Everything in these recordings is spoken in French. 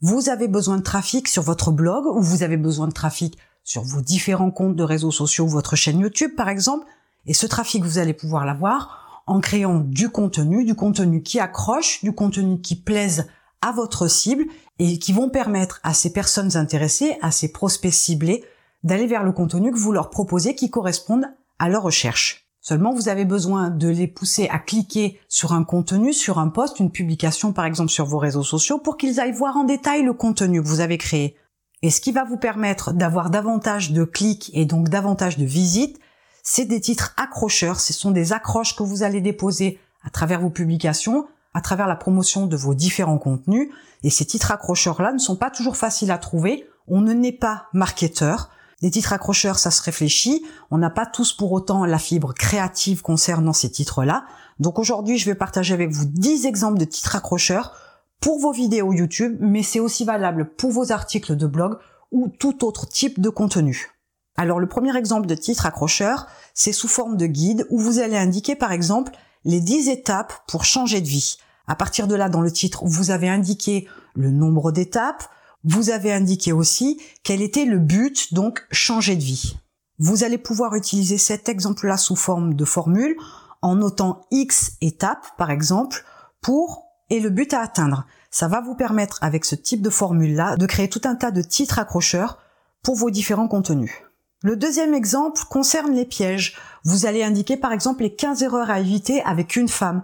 Vous avez besoin de trafic sur votre blog ou vous avez besoin de trafic sur vos différents comptes de réseaux sociaux, votre chaîne YouTube par exemple. Et ce trafic, vous allez pouvoir l'avoir en créant du contenu, du contenu qui accroche, du contenu qui plaise à votre cible et qui vont permettre à ces personnes intéressées, à ces prospects ciblés, d'aller vers le contenu que vous leur proposez qui corresponde à leur recherche. Seulement, vous avez besoin de les pousser à cliquer sur un contenu, sur un post, une publication par exemple sur vos réseaux sociaux pour qu'ils aillent voir en détail le contenu que vous avez créé. Et ce qui va vous permettre d'avoir davantage de clics et donc davantage de visites, c'est des titres accrocheurs. Ce sont des accroches que vous allez déposer à travers vos publications, à travers la promotion de vos différents contenus. Et ces titres accrocheurs-là ne sont pas toujours faciles à trouver. On ne n'est pas marketeur. Des titres accrocheurs, ça se réfléchit. On n'a pas tous pour autant la fibre créative concernant ces titres-là. Donc aujourd'hui, je vais partager avec vous 10 exemples de titres accrocheurs pour vos vidéos YouTube, mais c'est aussi valable pour vos articles de blog ou tout autre type de contenu. Alors le premier exemple de titre accrocheur, c'est sous forme de guide où vous allez indiquer par exemple les 10 étapes pour changer de vie. À partir de là, dans le titre, vous avez indiqué le nombre d'étapes, vous avez indiqué aussi quel était le but, donc changer de vie. Vous allez pouvoir utiliser cet exemple-là sous forme de formule en notant X étapes, par exemple, pour et le but à atteindre. Ça va vous permettre, avec ce type de formule-là, de créer tout un tas de titres accrocheurs pour vos différents contenus. Le deuxième exemple concerne les pièges. Vous allez indiquer par exemple les 15 erreurs à éviter avec une femme.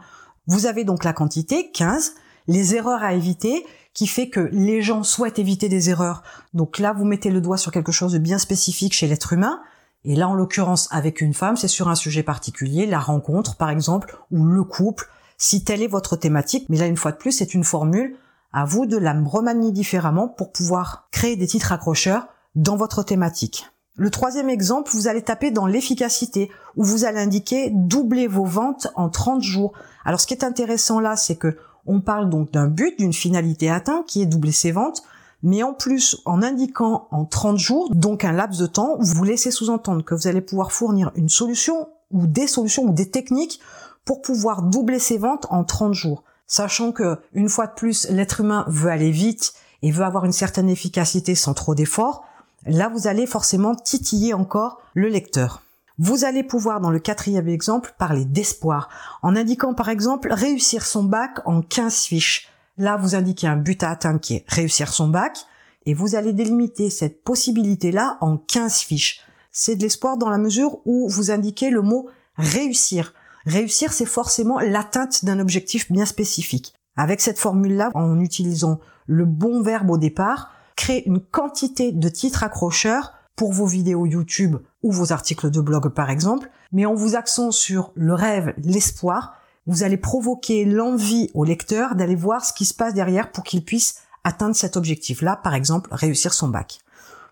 Vous avez donc la quantité, 15, les erreurs à éviter, qui fait que les gens souhaitent éviter des erreurs. Donc là, vous mettez le doigt sur quelque chose de bien spécifique chez l'être humain. Et là, en l'occurrence, avec une femme, c'est sur un sujet particulier, la rencontre, par exemple, ou le couple, si telle est votre thématique. Mais là, une fois de plus, c'est une formule. À vous de la remanier différemment pour pouvoir créer des titres accrocheurs dans votre thématique. Le troisième exemple, vous allez taper dans l'efficacité, où vous allez indiquer doubler vos ventes en 30 jours. Alors, ce qui est intéressant là, c'est que on parle donc d'un but, d'une finalité atteinte qui est doubler ses ventes, mais en plus, en indiquant en 30 jours, donc un laps de temps, vous laissez sous-entendre que vous allez pouvoir fournir une solution ou des solutions ou des techniques pour pouvoir doubler ses ventes en 30 jours. Sachant que, une fois de plus, l'être humain veut aller vite et veut avoir une certaine efficacité sans trop d'efforts, là vous allez forcément titiller encore le lecteur. Vous allez pouvoir, dans le quatrième exemple, parler d'espoir, en indiquant par exemple réussir son bac en 15 fiches. Là, vous indiquez un but à atteindre qui est réussir son bac, et vous allez délimiter cette possibilité-là en 15 fiches. C'est de l'espoir dans la mesure où vous indiquez le mot réussir. Réussir, c'est forcément l'atteinte d'un objectif bien spécifique. Avec cette formule-là, en utilisant le bon verbe au départ, créer une quantité de titres accrocheurs pour vos vidéos YouTube ou vos articles de blog par exemple, mais en vous axant sur le rêve, l'espoir, vous allez provoquer l'envie au lecteur d'aller voir ce qui se passe derrière pour qu'il puisse atteindre cet objectif-là, par exemple réussir son bac.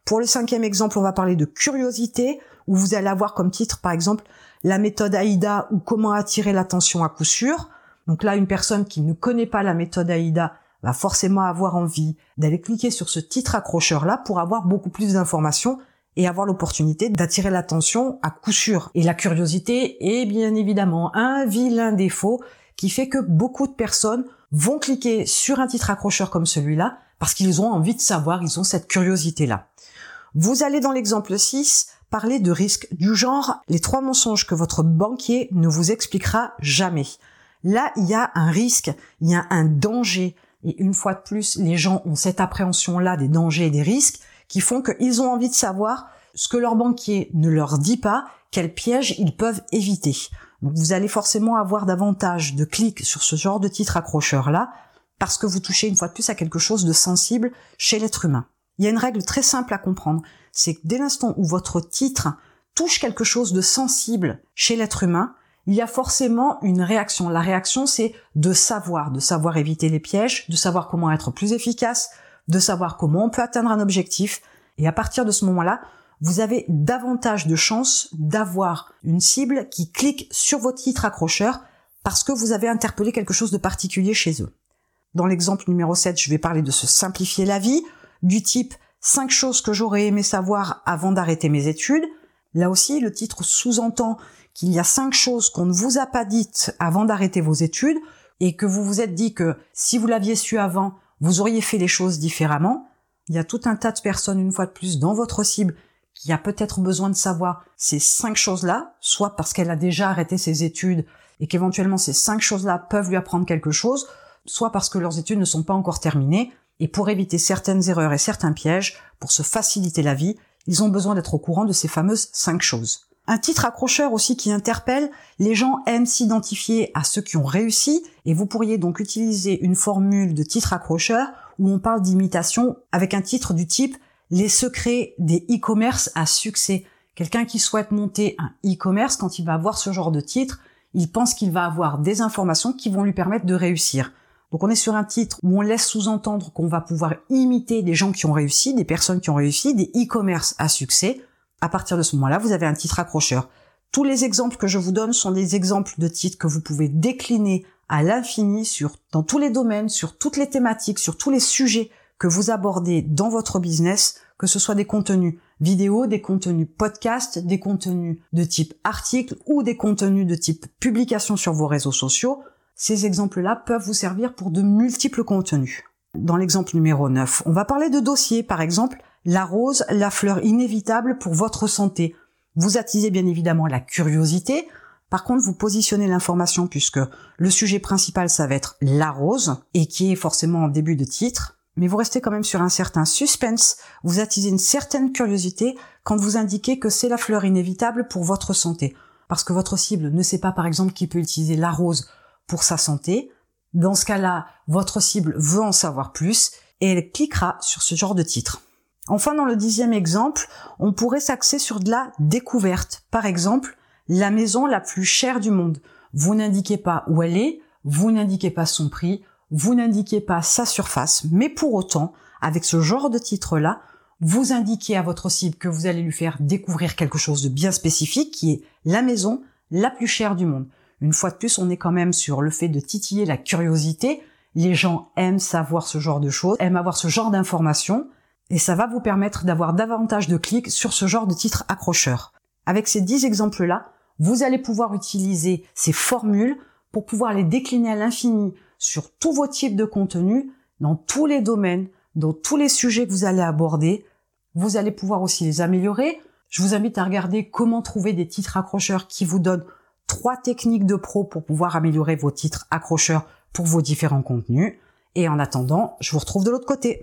Pour le cinquième exemple, on va parler de curiosité, où vous allez avoir comme titre par exemple la méthode AIDA ou comment attirer l'attention à coup sûr. Donc là, une personne qui ne connaît pas la méthode AIDA va forcément avoir envie d'aller cliquer sur ce titre accrocheur-là pour avoir beaucoup plus d'informations et avoir l'opportunité d'attirer l'attention à coup sûr. Et la curiosité est bien évidemment un vilain défaut qui fait que beaucoup de personnes vont cliquer sur un titre accrocheur comme celui-là parce qu'ils ont envie de savoir, ils ont cette curiosité-là. Vous allez dans l'exemple 6 parler de risques du genre les trois mensonges que votre banquier ne vous expliquera jamais. Là, il y a un risque, il y a un danger. Et une fois de plus, les gens ont cette appréhension-là des dangers et des risques qui font qu'ils ont envie de savoir ce que leur banquier ne leur dit pas, quels pièges ils peuvent éviter. Donc vous allez forcément avoir davantage de clics sur ce genre de titre accrocheur là, parce que vous touchez une fois de plus à quelque chose de sensible chez l'être humain. Il y a une règle très simple à comprendre, c'est que dès l'instant où votre titre touche quelque chose de sensible chez l'être humain, il y a forcément une réaction. La réaction, c'est de savoir, de savoir éviter les pièges, de savoir comment être plus efficace, de savoir comment on peut atteindre un objectif. Et à partir de ce moment-là, vous avez davantage de chances d'avoir une cible qui clique sur votre titre accrocheur parce que vous avez interpellé quelque chose de particulier chez eux. Dans l'exemple numéro 7, je vais parler de se simplifier la vie, du type 5 choses que j'aurais aimé savoir avant d'arrêter mes études. Là aussi, le titre sous-entend qu'il y a 5 choses qu'on ne vous a pas dites avant d'arrêter vos études et que vous vous êtes dit que si vous l'aviez su avant, vous auriez fait les choses différemment. Il y a tout un tas de personnes, une fois de plus, dans votre cible qui a peut-être besoin de savoir ces cinq choses-là, soit parce qu'elle a déjà arrêté ses études et qu'éventuellement ces cinq choses-là peuvent lui apprendre quelque chose, soit parce que leurs études ne sont pas encore terminées, et pour éviter certaines erreurs et certains pièges, pour se faciliter la vie, ils ont besoin d'être au courant de ces fameuses cinq choses. Un titre accrocheur aussi qui interpelle, les gens aiment s'identifier à ceux qui ont réussi, et vous pourriez donc utiliser une formule de titre accrocheur où on parle d'imitation avec un titre du type les secrets des e-commerce à succès. Quelqu'un qui souhaite monter un e-commerce, quand il va avoir ce genre de titre, il pense qu'il va avoir des informations qui vont lui permettre de réussir. Donc on est sur un titre où on laisse sous-entendre qu'on va pouvoir imiter des gens qui ont réussi, des personnes qui ont réussi, des e-commerce à succès. À partir de ce moment-là, vous avez un titre accrocheur. Tous les exemples que je vous donne sont des exemples de titres que vous pouvez décliner à l'infini sur, dans tous les domaines, sur toutes les thématiques, sur tous les sujets que vous abordez dans votre business, que ce soit des contenus vidéo, des contenus podcast, des contenus de type article ou des contenus de type publication sur vos réseaux sociaux, ces exemples-là peuvent vous servir pour de multiples contenus. Dans l'exemple numéro 9, on va parler de dossiers, par exemple, la rose, la fleur inévitable pour votre santé. Vous attisez bien évidemment la curiosité, par contre, vous positionnez l'information puisque le sujet principal, ça va être la rose, et qui est forcément en début de titre mais vous restez quand même sur un certain suspense, vous attisez une certaine curiosité quand vous indiquez que c'est la fleur inévitable pour votre santé. Parce que votre cible ne sait pas par exemple qu'il peut utiliser la rose pour sa santé. Dans ce cas-là, votre cible veut en savoir plus et elle cliquera sur ce genre de titre. Enfin, dans le dixième exemple, on pourrait s'axer sur de la découverte. Par exemple, la maison la plus chère du monde. Vous n'indiquez pas où elle est, vous n'indiquez pas son prix, vous n'indiquez pas sa surface, mais pour autant, avec ce genre de titre-là, vous indiquez à votre cible que vous allez lui faire découvrir quelque chose de bien spécifique qui est la maison la plus chère du monde. Une fois de plus, on est quand même sur le fait de titiller la curiosité. Les gens aiment savoir ce genre de choses, aiment avoir ce genre d'informations, et ça va vous permettre d'avoir davantage de clics sur ce genre de titre accrocheur. Avec ces 10 exemples-là, vous allez pouvoir utiliser ces formules pour pouvoir les décliner à l'infini sur tous vos types de contenus, dans tous les domaines, dans tous les sujets que vous allez aborder. Vous allez pouvoir aussi les améliorer. Je vous invite à regarder comment trouver des titres accrocheurs qui vous donnent trois techniques de pro pour pouvoir améliorer vos titres accrocheurs pour vos différents contenus. Et en attendant, je vous retrouve de l'autre côté.